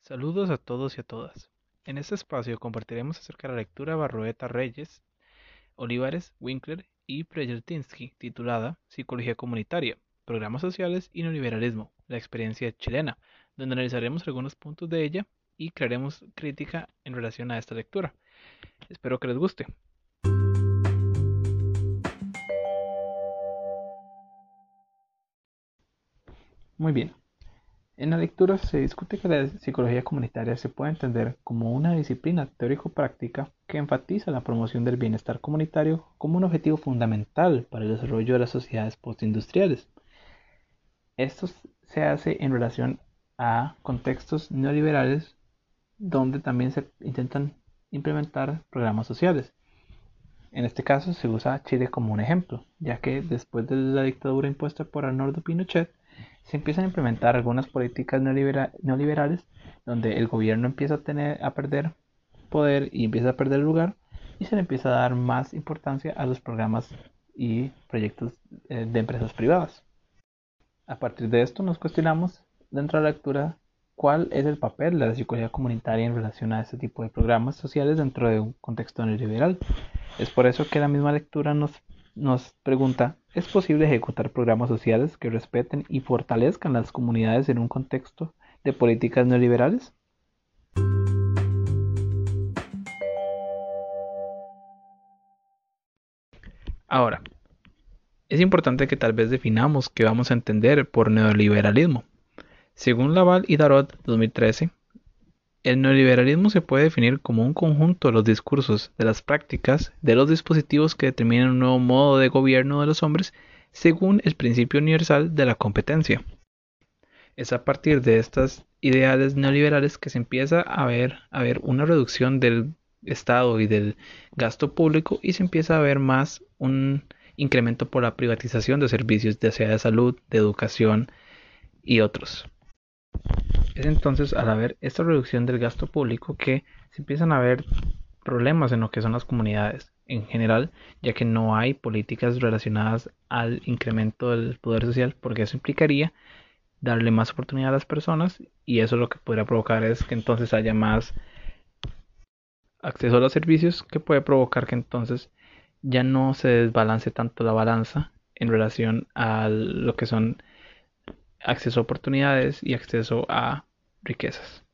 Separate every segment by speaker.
Speaker 1: Saludos a todos y a todas. En este espacio compartiremos acerca de la lectura Barroeta Reyes, Olivares, Winkler y Prejeltinsky titulada Psicología Comunitaria, Programas Sociales y Neoliberalismo, la experiencia chilena, donde analizaremos algunos puntos de ella y crearemos crítica en relación a esta lectura. Espero que les guste. Muy bien. En la lectura se discute que la psicología comunitaria se puede entender como una disciplina teórico-práctica que enfatiza la promoción del bienestar comunitario como un objetivo fundamental para el desarrollo de las sociedades postindustriales. Esto se hace en relación a contextos neoliberales donde también se intentan implementar programas sociales. En este caso se usa Chile como un ejemplo, ya que después de la dictadura impuesta por Arnoldo Pinochet, se empiezan a implementar algunas políticas neoliberales donde el gobierno empieza a tener a perder poder y empieza a perder lugar y se le empieza a dar más importancia a los programas y proyectos eh, de empresas privadas. A partir de esto nos cuestionamos dentro de la lectura cuál es el papel de la psicología comunitaria en relación a este tipo de programas sociales dentro de un contexto neoliberal. Es por eso que la misma lectura nos, nos pregunta ¿Es posible ejecutar programas sociales que respeten y fortalezcan las comunidades en un contexto de políticas neoliberales? Ahora, es importante que tal vez definamos qué vamos a entender por neoliberalismo. Según Laval y Darot 2013, el neoliberalismo se puede definir como un conjunto de los discursos, de las prácticas, de los dispositivos que determinan un nuevo modo de gobierno de los hombres según el principio universal de la competencia. Es a partir de estas ideales neoliberales que se empieza a ver, una reducción del Estado y del gasto público y se empieza a ver más un incremento por la privatización de servicios, ya sea de salud, de educación y otros. Es entonces al haber esta reducción del gasto público que se empiezan a ver problemas en lo que son las comunidades en general, ya que no hay políticas relacionadas al incremento del poder social, porque eso implicaría darle más oportunidad a las personas y eso lo que podría provocar es que entonces haya más acceso a los servicios que puede provocar que entonces ya no se desbalance tanto la balanza en relación a lo que son acceso a oportunidades y acceso a riquezas.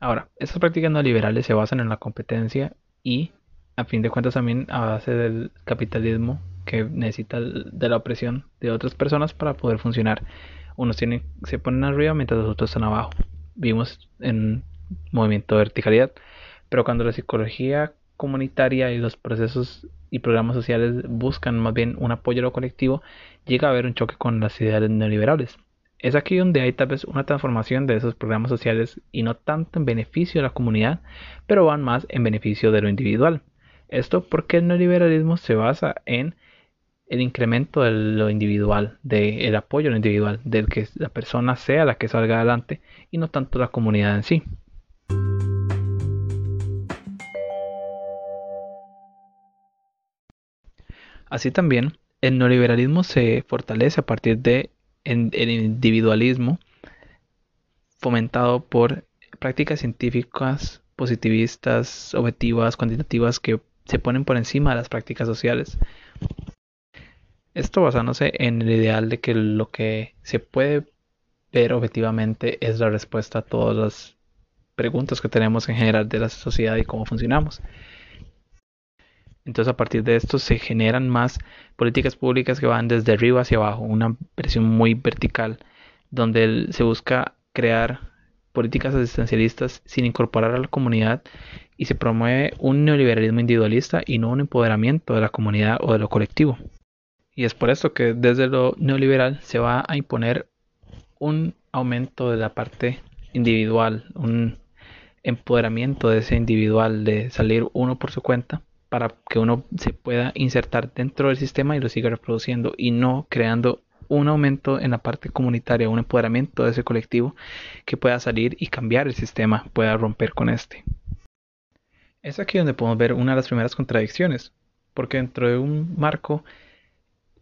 Speaker 1: Ahora, estas prácticas neoliberales se basan en la competencia y, a fin de cuentas, también a base del capitalismo que necesita de la opresión de otras personas para poder funcionar. Unos se ponen arriba mientras los otros están abajo. Vimos en movimiento de verticalidad, pero cuando la psicología comunitaria y los procesos y programas sociales buscan más bien un apoyo a lo colectivo, llega a haber un choque con las ideas neoliberales. Es aquí donde hay tal vez una transformación de esos programas sociales y no tanto en beneficio de la comunidad, pero van más en beneficio de lo individual. Esto porque el neoliberalismo se basa en el incremento de lo individual, del apoyo a lo individual, del que la persona sea la que salga adelante y no tanto la comunidad en sí. Así también, el neoliberalismo se fortalece a partir de el individualismo fomentado por prácticas científicas positivistas, objetivas, cuantitativas que se ponen por encima de las prácticas sociales. Esto basándose en el ideal de que lo que se puede ver objetivamente es la respuesta a todas las preguntas que tenemos en general de la sociedad y cómo funcionamos. Entonces a partir de esto se generan más políticas públicas que van desde arriba hacia abajo, una versión muy vertical, donde se busca crear políticas asistencialistas sin incorporar a la comunidad y se promueve un neoliberalismo individualista y no un empoderamiento de la comunidad o de lo colectivo. Y es por eso que desde lo neoliberal se va a imponer un aumento de la parte individual, un empoderamiento de ese individual de salir uno por su cuenta para que uno se pueda insertar dentro del sistema y lo siga reproduciendo y no creando un aumento en la parte comunitaria, un empoderamiento de ese colectivo que pueda salir y cambiar el sistema, pueda romper con este. Es aquí donde podemos ver una de las primeras contradicciones, porque dentro de un marco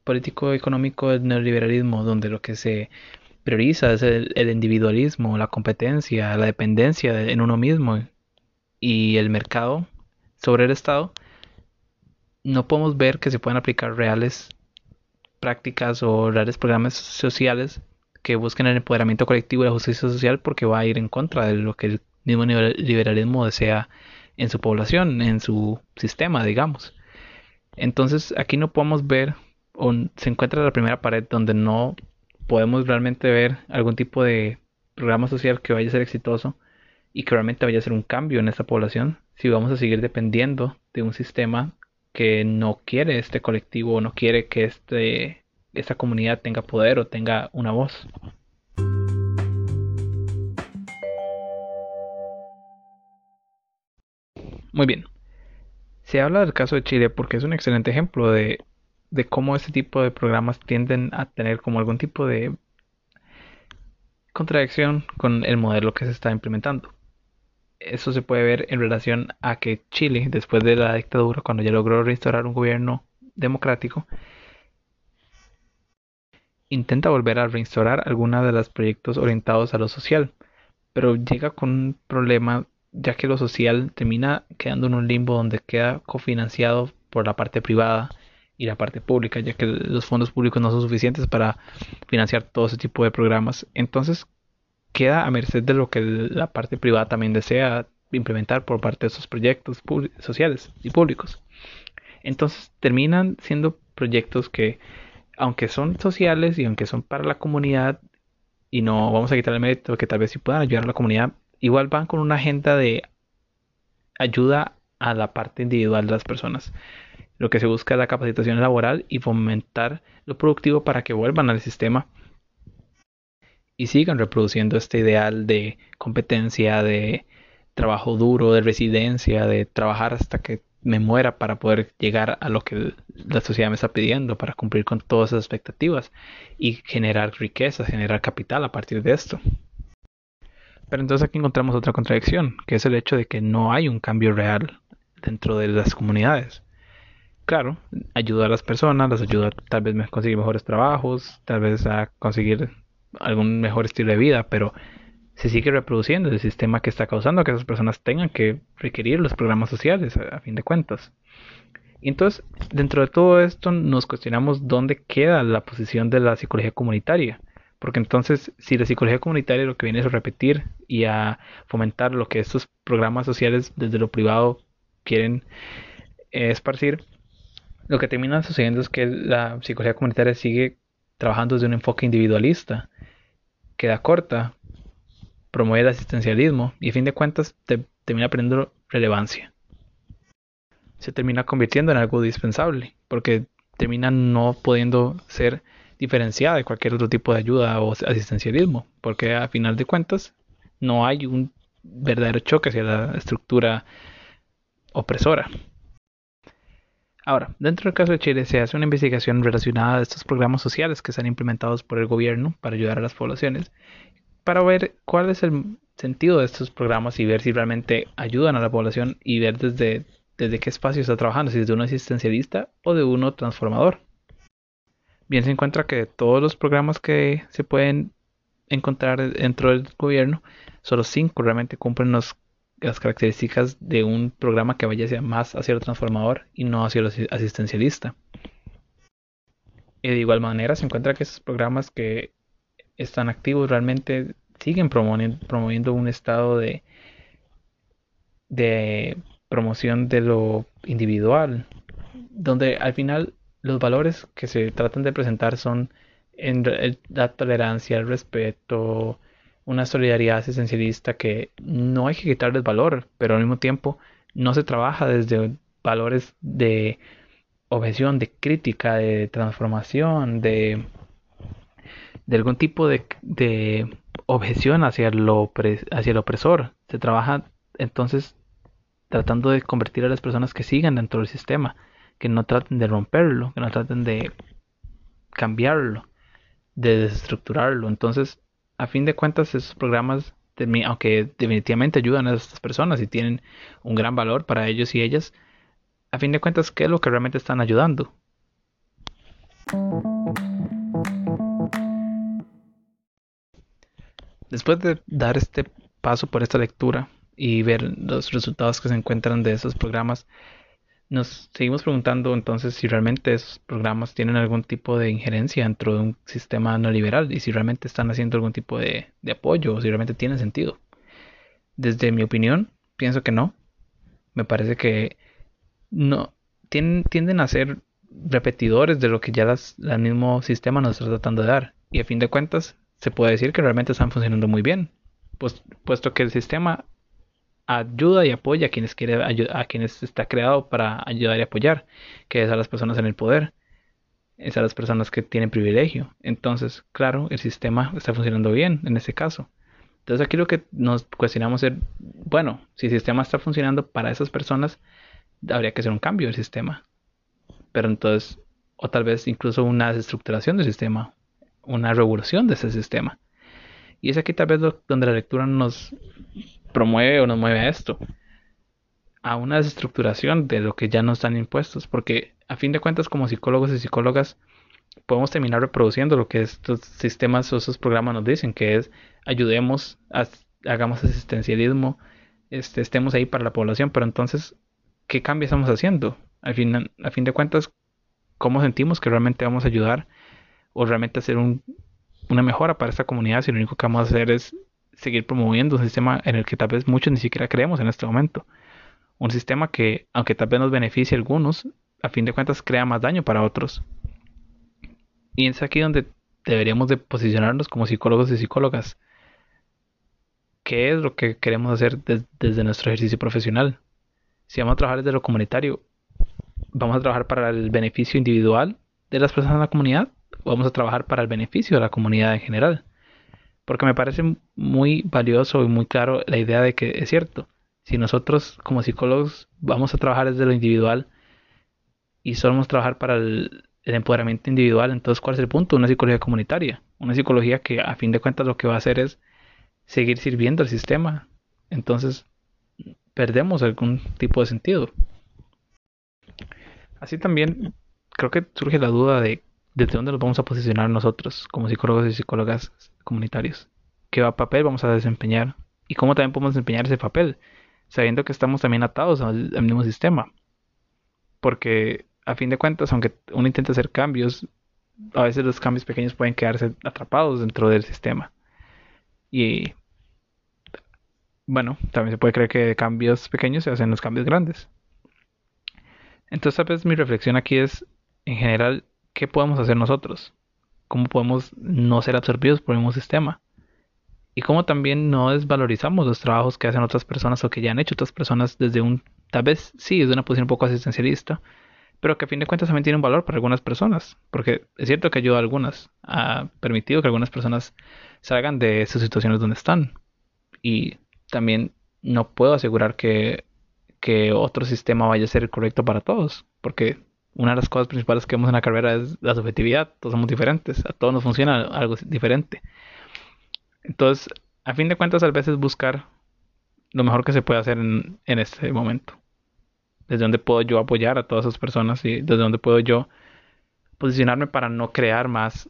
Speaker 1: político-económico del neoliberalismo, donde lo que se prioriza es el, individualismo, la competencia, la dependencia en uno mismo y el mercado sobre el Estado, no podemos ver que se puedan aplicar reales prácticas o reales programas sociales que busquen el empoderamiento colectivo y la justicia social porque va a ir en contra de lo que el mismo liberalismo desea en su población, en su sistema, digamos. Entonces aquí no podemos ver o se encuentra la primera pared donde no podemos realmente ver algún tipo de programa social que vaya a ser exitoso y que realmente vaya a ser un cambio en esta población si vamos a seguir dependiendo de un sistema que no quiere este colectivo no quiere que este, esta comunidad tenga poder o tenga una voz. Muy bien. Se habla del caso de Chile porque es un excelente ejemplo de, de cómo este tipo de programas tienden a tener como algún tipo de contradicción con el modelo que se está implementando. Eso se puede ver en relación a que Chile, después de la dictadura, cuando ya logró restaurar un gobierno democrático, intenta volver a reinstaurar algunos de los proyectos orientados a lo social, pero llega con un problema ya que lo social termina quedando en un limbo donde queda cofinanciado por la parte privada y la parte pública, ya que los fondos públicos no son suficientes para financiar todo ese tipo de programas. Entonces queda a merced de lo que la parte privada también desea implementar por parte de esos proyectos sociales y públicos. Entonces terminan siendo proyectos que, aunque son sociales y aunque son para la comunidad, y no vamos a quitar el mérito que tal vez sí puedan ayudar a la comunidad, igual van con una agenda de ayuda a la parte individual de las personas. Lo que se busca es la capacitación laboral y fomentar lo productivo para que vuelvan al sistema y sigan reproduciendo este ideal de competencia, de trabajo duro, de residencia, de trabajar hasta que me muera para poder llegar a lo que la sociedad me está pidiendo, para cumplir con todas esas expectativas y generar riqueza, generar capital a partir de esto. Pero entonces aquí encontramos otra contradicción, que es el hecho de que no hay un cambio real dentro de las comunidades. Claro, ayuda a las personas, las ayuda tal vez a conseguir mejores trabajos, tal vez a conseguir algún mejor estilo de vida, pero se sigue reproduciendo el sistema que está causando que esas personas tengan que requerir los programas sociales, a, fin de cuentas. Y entonces, dentro de todo esto, nos cuestionamos dónde queda la posición de la psicología comunitaria. Porque entonces, si la psicología comunitaria lo que viene es a repetir y a fomentar lo que estos programas sociales desde lo privado quieren esparcir, lo que termina sucediendo es que la psicología comunitaria sigue trabajando desde un enfoque individualista, queda corta, promueve el asistencialismo y a fin de cuentas termina perdiendo relevancia. Se termina convirtiendo en algo dispensable porque termina no pudiendo ser diferenciada de cualquier otro tipo de ayuda o asistencialismo, porque a final de cuentas no hay un verdadero choque hacia la estructura opresora. Ahora, dentro del caso de Chile se hace una investigación relacionada a estos programas sociales que están implementados por el gobierno para ayudar a las poblaciones, para ver cuál es el sentido de estos programas y ver si realmente ayudan a la población y ver desde, desde qué espacio está trabajando, si es de uno asistencialista o de uno transformador. Bien se encuentra que todos los programas que se pueden encontrar dentro del gobierno, solo cinco realmente cumplen las características de un programa que vaya más hacia lo transformador y no hacia lo asistencialista. Y de igual manera se encuentra que esos programas que están activos realmente siguen promoviendo, un estado de, de promoción de lo individual, donde al final los valores que se tratan de presentar son la tolerancia, el respeto, una solidaridad esencialista que no hay que quitarles valor, pero al mismo tiempo no se trabaja desde valores de objeción, de crítica, de transformación, de, algún tipo de, de objeción hacia hacia el opresor. Se trabaja entonces tratando de convertir a las personas que sigan dentro del sistema que no traten de romperlo, que no traten de cambiarlo, de desestructurarlo. Entonces, a fin de cuentas, esos programas, aunque definitivamente ayudan a estas personas y tienen un gran valor para ellos y ellas, a fin de cuentas, ¿qué es lo que realmente están ayudando? Después de dar este paso por esta lectura y ver los resultados que se encuentran de esos programas, nos seguimos preguntando entonces si realmente esos programas tienen algún tipo de injerencia dentro de un sistema neoliberal y si realmente están haciendo algún tipo de, apoyo o si realmente tienen sentido. Desde mi opinión, pienso que no. Me parece que no tienden a ser repetidores de lo que ya el mismo sistema nos está tratando de dar. Y a fin de cuentas, se puede decir que realmente están funcionando muy bien, pues, puesto que el sistema ayuda y apoya a quienes quiere a quienes está creado para ayudar y apoyar, que es a las personas en el poder, es a las personas que tienen privilegio. Entonces, claro, el sistema está funcionando bien en ese caso. Entonces aquí lo que nos cuestionamos es, bueno, si el sistema está funcionando para esas personas, habría que hacer un cambio del sistema. Pero entonces, o tal vez incluso una desestructuración del sistema, una revolución de ese sistema. Y es aquí tal vez donde la lectura nos promueve o nos mueve a esto, a una desestructuración de lo que ya no están impuestos, porque a fin de cuentas como psicólogos y psicólogas podemos terminar reproduciendo lo que estos sistemas o esos programas nos dicen, que es ayudemos, hagamos asistencialismo, este, estemos ahí para la población, pero entonces, ¿qué cambio estamos haciendo? Al fin, a fin de cuentas, ¿cómo sentimos que realmente vamos a ayudar o realmente hacer una mejora para esta comunidad si lo único que vamos a hacer es seguir promoviendo un sistema en el que tal vez muchos ni siquiera creemos en este momento. Un sistema que, aunque tal vez nos beneficie a algunos, a fin de cuentas crea más daño para otros. Y es aquí donde deberíamos de posicionarnos como psicólogos y psicólogas. ¿Qué es lo que queremos hacer desde nuestro ejercicio profesional? Si vamos a trabajar desde lo comunitario, ¿vamos a trabajar para el beneficio individual de las personas en la comunidad? vamos a trabajar para el beneficio de la comunidad en general. Porque me parece muy valioso y muy claro la idea de que es cierto, si nosotros como psicólogos vamos a trabajar desde lo individual y a trabajar para el, empoderamiento individual, entonces ¿cuál es el punto? Una psicología comunitaria, una psicología que a fin de cuentas lo que va a hacer es seguir sirviendo al sistema. Entonces perdemos algún tipo de sentido. Así también creo que surge la duda de desde dónde nos vamos a posicionar nosotros como psicólogos y psicólogas comunitarios. ¿Qué papel vamos a desempeñar? Y cómo también podemos desempeñar ese papel, sabiendo que estamos también atados al, mismo sistema. Porque a fin de cuentas, aunque uno intenta hacer cambios, a veces los cambios pequeños pueden quedarse atrapados dentro del sistema. Y bueno, también se puede creer que cambios pequeños se hacen los cambios grandes. Entonces, tal vez mi reflexión aquí es, en general, ¿qué podemos hacer nosotros? ¿Cómo podemos no ser absorbidos por el mismo sistema? Y cómo también no desvalorizamos los trabajos que hacen otras personas o que ya han hecho otras personas desde un, tal vez sí, desde una posición un poco asistencialista, pero que a fin de cuentas también tiene un valor para algunas personas, porque es cierto que ayuda a algunas, ha permitido que algunas personas salgan de esas situaciones donde están. Y también no puedo asegurar que, que otro sistema vaya a ser correcto para todos, porque una de las cosas principales que vemos en la carrera es la subjetividad. Todos somos diferentes, a todos nos funciona algo diferente. Entonces, a fin de cuentas, a veces buscar lo mejor que se puede hacer en, en este momento. Desde donde puedo yo apoyar a todas esas personas y desde donde puedo yo posicionarme para no crear más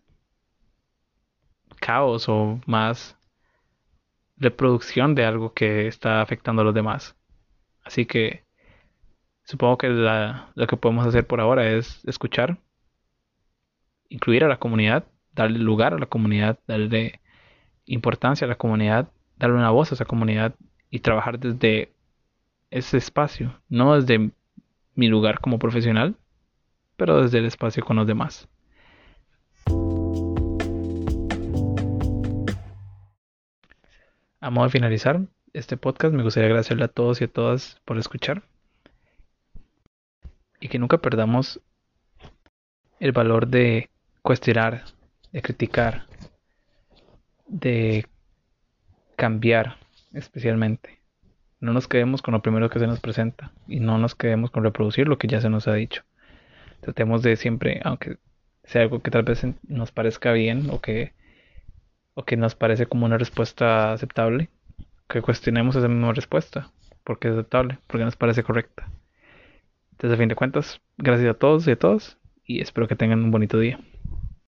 Speaker 1: caos o más reproducción de algo que está afectando a los demás. Así que Supongo que lo que podemos hacer por ahora es escuchar, incluir a la comunidad, darle lugar a la comunidad, darle importancia a la comunidad, darle una voz a esa comunidad y trabajar desde ese espacio, no desde mi lugar como profesional, pero desde el espacio con los demás. A modo de finalizar este podcast, me gustaría agradecerle a todos y a todas por escuchar y que nunca perdamos el valor de cuestionar, de criticar, de cambiar especialmente. No nos quedemos con lo primero que se nos presenta y no nos quedemos con reproducir lo que ya se nos ha dicho. Tratemos de siempre, aunque sea algo que tal vez nos parezca bien o que, o que nos parece como una respuesta aceptable, que cuestionemos esa misma respuesta, porque es aceptable, porque nos parece correcta. Entonces, a fin de cuentas, gracias a todos y a todas y espero que tengan un bonito día.